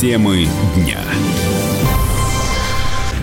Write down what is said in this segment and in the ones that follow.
Темы дня.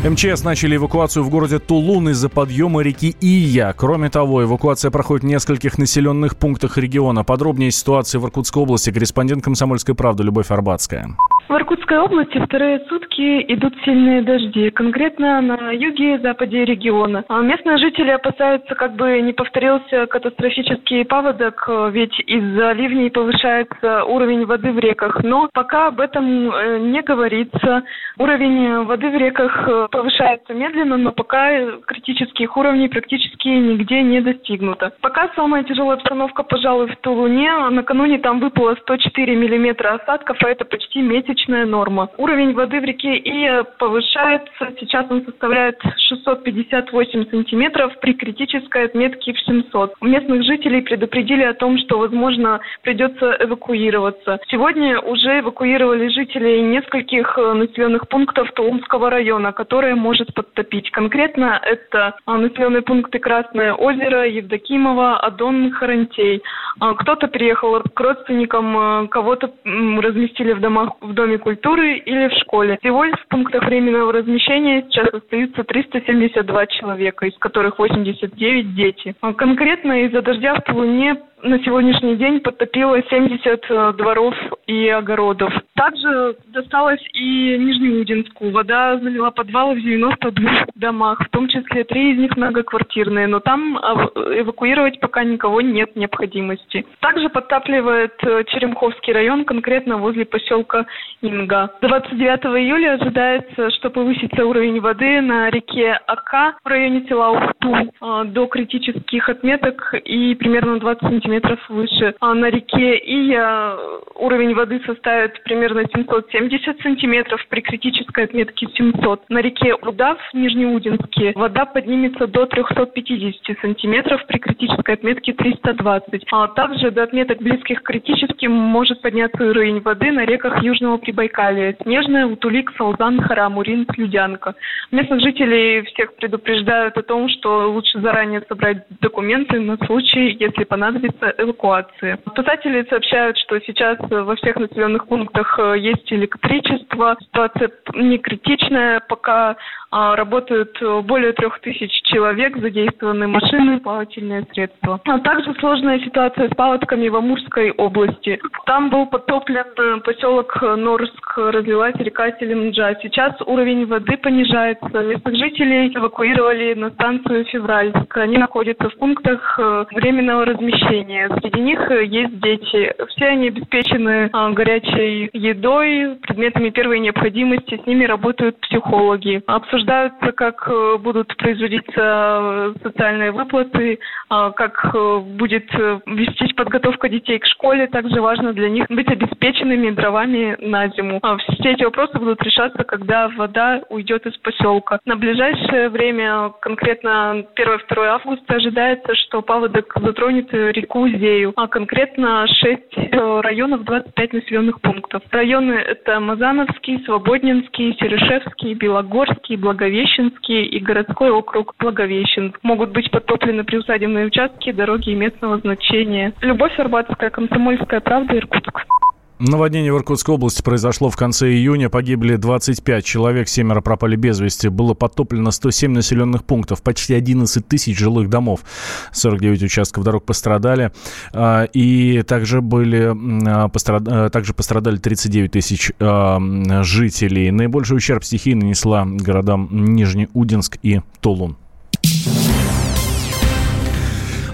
МЧС начали эвакуацию в городе Тулун из-за подъема реки Ия. Кроме того, эвакуация проходит в нескольких населенных пунктах региона. Подробнее ситуации в Иркутской области корреспондент «Комсомольской правды» Любовь Арбатская. В Иркутской области вторые сутки идут сильные дожди, конкретно на юге и западе региона. А местные жители опасаются, как бы не повторился катастрофический паводок, ведь из-за ливней повышается уровень воды в реках. Но пока об этом э, не говорится. Уровень воды в реках э, повышается медленно, но пока критических уровней практически нигде не достигнуто. Пока самая тяжелая обстановка, пожалуй, в Тулуне. Накануне там выпало 104 миллиметра осадков, а это почти месяц месячная норма. Уровень воды в реке Ия повышается. Сейчас он составляет 658 сантиметров при критической отметке в 700. Местных жителей предупредили о том, что, возможно, придется эвакуироваться. Сегодня уже эвакуировали жителей нескольких э, населенных пунктов Тулумского района, которые может подтопить. Конкретно это а, населенные пункты Красное озеро, Евдокимово, Адон, Харантей. А, кто-то переехал к родственникам, э, кого-то разместили в домах в доме Доме культуры или в школе. Всего в пунктах временного размещения сейчас остаются 372 человека, из которых 89 дети. А конкретно из-за дождя в Тулуне на сегодняшний день подтопило 70 э, дворов и огородов. Также досталось и Нижнеудинску. Вода залила подвалы в 92 домах, в том числе три из них многоквартирные, но там эвакуировать пока никого нет необходимости. Также подтапливает э, Черемховский район, конкретно возле поселка Инга. 29 июля ожидается, что повысится уровень воды на реке Ака в районе села Ухту э, до критических отметок и примерно 20 сантиметров сантиметров выше. А на реке Ия уровень воды составит примерно 770 сантиметров при критической отметке 700. На реке Удав, Нижнеудинске, вода поднимется до 350 сантиметров при критической отметке 320. А также до отметок близких к критическим может подняться уровень воды на реках Южного Прибайкалия. Снежная, Утулик, Салзан, Харамурин, Слюдянка. Местных жителей всех предупреждают о том, что лучше заранее собрать документы на случай, если понадобится эвакуации. Спасатели сообщают, что сейчас во всех населенных пунктах э, есть электричество. Ситуация не критичная, пока а, работают более трех тысяч человек, задействованы машины, плавательные средства. А также сложная ситуация с паводками в Амурской области. Там был потоплен э, поселок Норск, разлилась река Селимджа. Сейчас уровень воды понижается. Местных жителей эвакуировали на станцию Февральск. Они находятся в пунктах э, временного размещения населения. Среди них э, есть дети. Все они обеспечены а, горячей едой, предметами первой необходимости. С ними работают психологи. Обсуждаются, как э, будут производиться э, социальные выплаты, а, как будет вестись подготовка детей к школе. Также важно для них быть обеспеченными дровами на зиму. А, все эти вопросы будут решаться, когда вода уйдет из поселка. На ближайшее время, конкретно 1-2 августа, ожидается, что паводок затронет реку Кузею, а конкретно 6 э, районов, 25 населенных пунктов. Районы это Мазановский, Свободнинский, Серешевский, Белогорский, Благовещенский и городской округ Благовещенск. Могут быть подтоплены приусадебные участки, дороги местного значения. Любовь Арбатская, Комсомольская правда, Иркутск. Наводнение в Иркутской области произошло в конце июня. Погибли 25 человек, семеро пропали без вести. Было подтоплено 107 населенных пунктов, почти 11 тысяч жилых домов. 49 участков дорог пострадали. А, и также, были, а, а, также пострадали 39 тысяч жителей. Наибольший ущерб стихии нанесла городам Нижнеудинск и Тулун.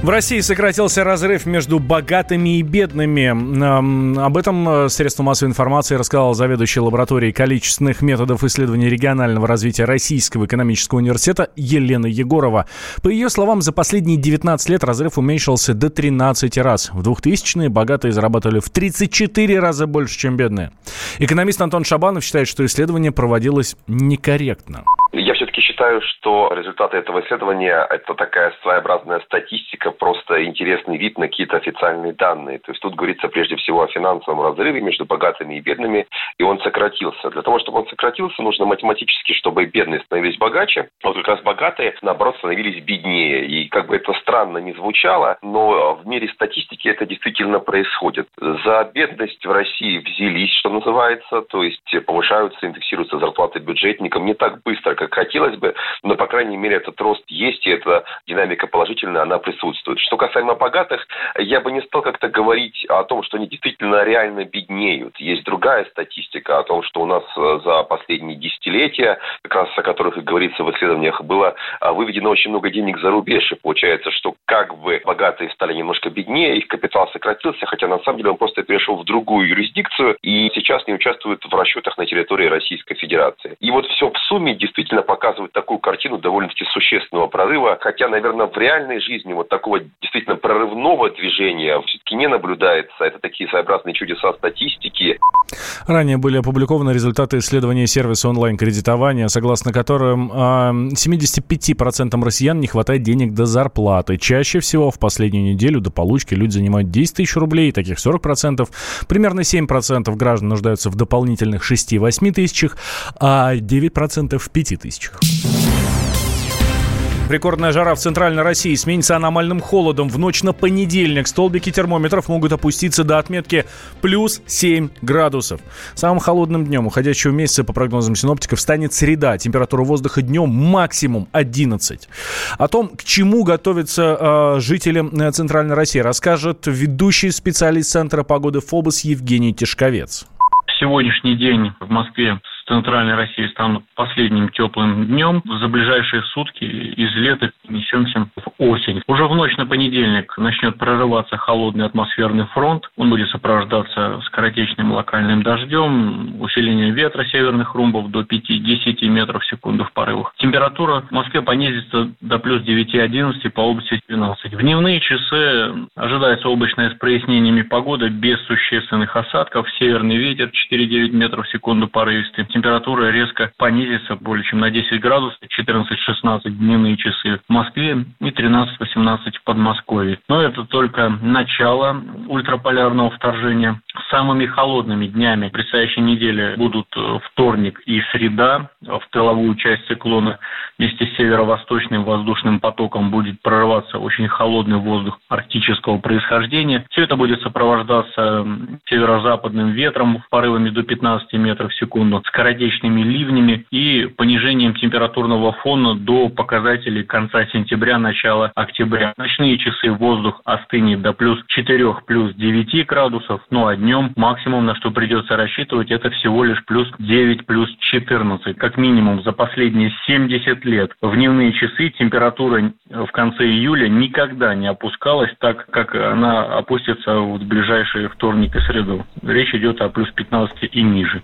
В России сократился разрыв между богатыми и бедными. Об этом э, средство массовой информации рассказал заведующий лабораторией количественных методов исследования регионального развития Российского экономического университета Елена Егорова. По ее словам, за последние 19 лет разрыв уменьшился до 13 раз. В 2000-е богатые зарабатывали в 34 раза больше, чем бедные. Экономист Антон Шабанов считает, что исследование проводилось некорректно. Я все-таки считаю, что результаты этого исследования – это такая своеобразная статистика, просто интересный вид на какие-то официальные данные. То есть тут говорится прежде всего о финансовом разрыве между богатыми и бедными, и он сократился. Для того, чтобы он сократился, нужно математически, чтобы бедные становились богаче, а вот как раз богатые, наоборот, становились беднее. И как бы это странно не звучало, но в мире статистики это действительно происходит. За бедность в России взялись, что называется, то есть повышаются, индексируются зарплаты бюджетникам не так быстро, как хотелось бы, но, по крайней мере, этот рост есть, и эта динамика положительная, она присутствует. Что касаемо богатых, я бы не стал как-то говорить о том, что они действительно реально беднеют. Есть другая статистика о том, что у нас э, за последние десятилетия, как раз о которых и говорится в исследованиях, было а, выведено очень много денег за рубеж. И получается, что как бы богатые стали немножко беднее, их капитал сократился, хотя на самом деле он просто перешел в другую юрисдикцию и сейчас не участвует в расчетах на территории Российской Федерации. И вот все в сумме действительно показывает такую картину довольно-таки существенного прорыва, хотя, наверное, в реальной жизни вот такого действительно прорывного движения все-таки не наблюдается. Это такие своеобразные чудеса статистики. Ранее были опубликованы результаты исследования сервиса онлайн-кредитования, согласно которым э, а, 75% россиян не хватает денег до зарплаты. Чаще всего в последнюю неделю до получки люди занимают 10 тысяч рублей, таких 40%. Примерно 7% граждан нуждаются в дополнительных 6-8 тысячах, а 9% в 5 тысячах. Рекордная жара в центральной России сменится аномальным холодом. В ночь на понедельник столбики термометров могут опуститься до отметки плюс 7 градусов. Самым холодным днем уходящего месяца, по прогнозам синоптиков, станет среда. Температура воздуха днем максимум 11. О том, к чему готовятся э, жители э, центральной России, расскажет ведущий специалист Центра погоды ФОБОС Евгений Тишковец. Сегодняшний день в Москве центральной России станут последним теплым днем. За ближайшие сутки из лета несемся в осень. Уже в ночь на понедельник начнет прорываться холодный атмосферный фронт. Он будет сопровождаться скоротечным локальным дождем, усилением ветра северных румбов до 5-10 метров в секунду в порывах. Температура в Москве понизится до плюс 9-11, по области 12. В дневные часы ожидается облачная с прояснениями погода без существенных осадков. Северный ветер 4-9 метров в секунду порывистый температура резко понизится более чем на 10 градусов, 14-16 дневные часы в Москве и 13-18 в Подмосковье. Но это только начало ультраполярного вторжения. Самыми холодными днями предстоящей недели будут э, вторник и среда. В тыловую часть циклона вместе с северо-восточным воздушным потоком будет прорываться очень холодный воздух арктического происхождения. Все это будет сопровождаться северо-западным ветром порывами до 15 метров в секунду, скоротечными ливнями и понижением температурного фона до показателей конца сентября, начала октября. Ночные часы воздух остынет до плюс 4, плюс 9 градусов, ну а днем максимум, на что придется рассчитывать, это всего лишь плюс 9, плюс 14. Как минимум за последние 70 лет в дневные часы температура в конце июля никогда не опускалась так, как она опустится в ближайшие вторник и среду. Речь идет о плюс 15 и ниже.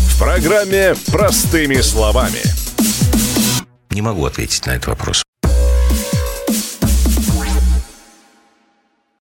программе «Простыми словами». Не могу ответить на этот вопрос.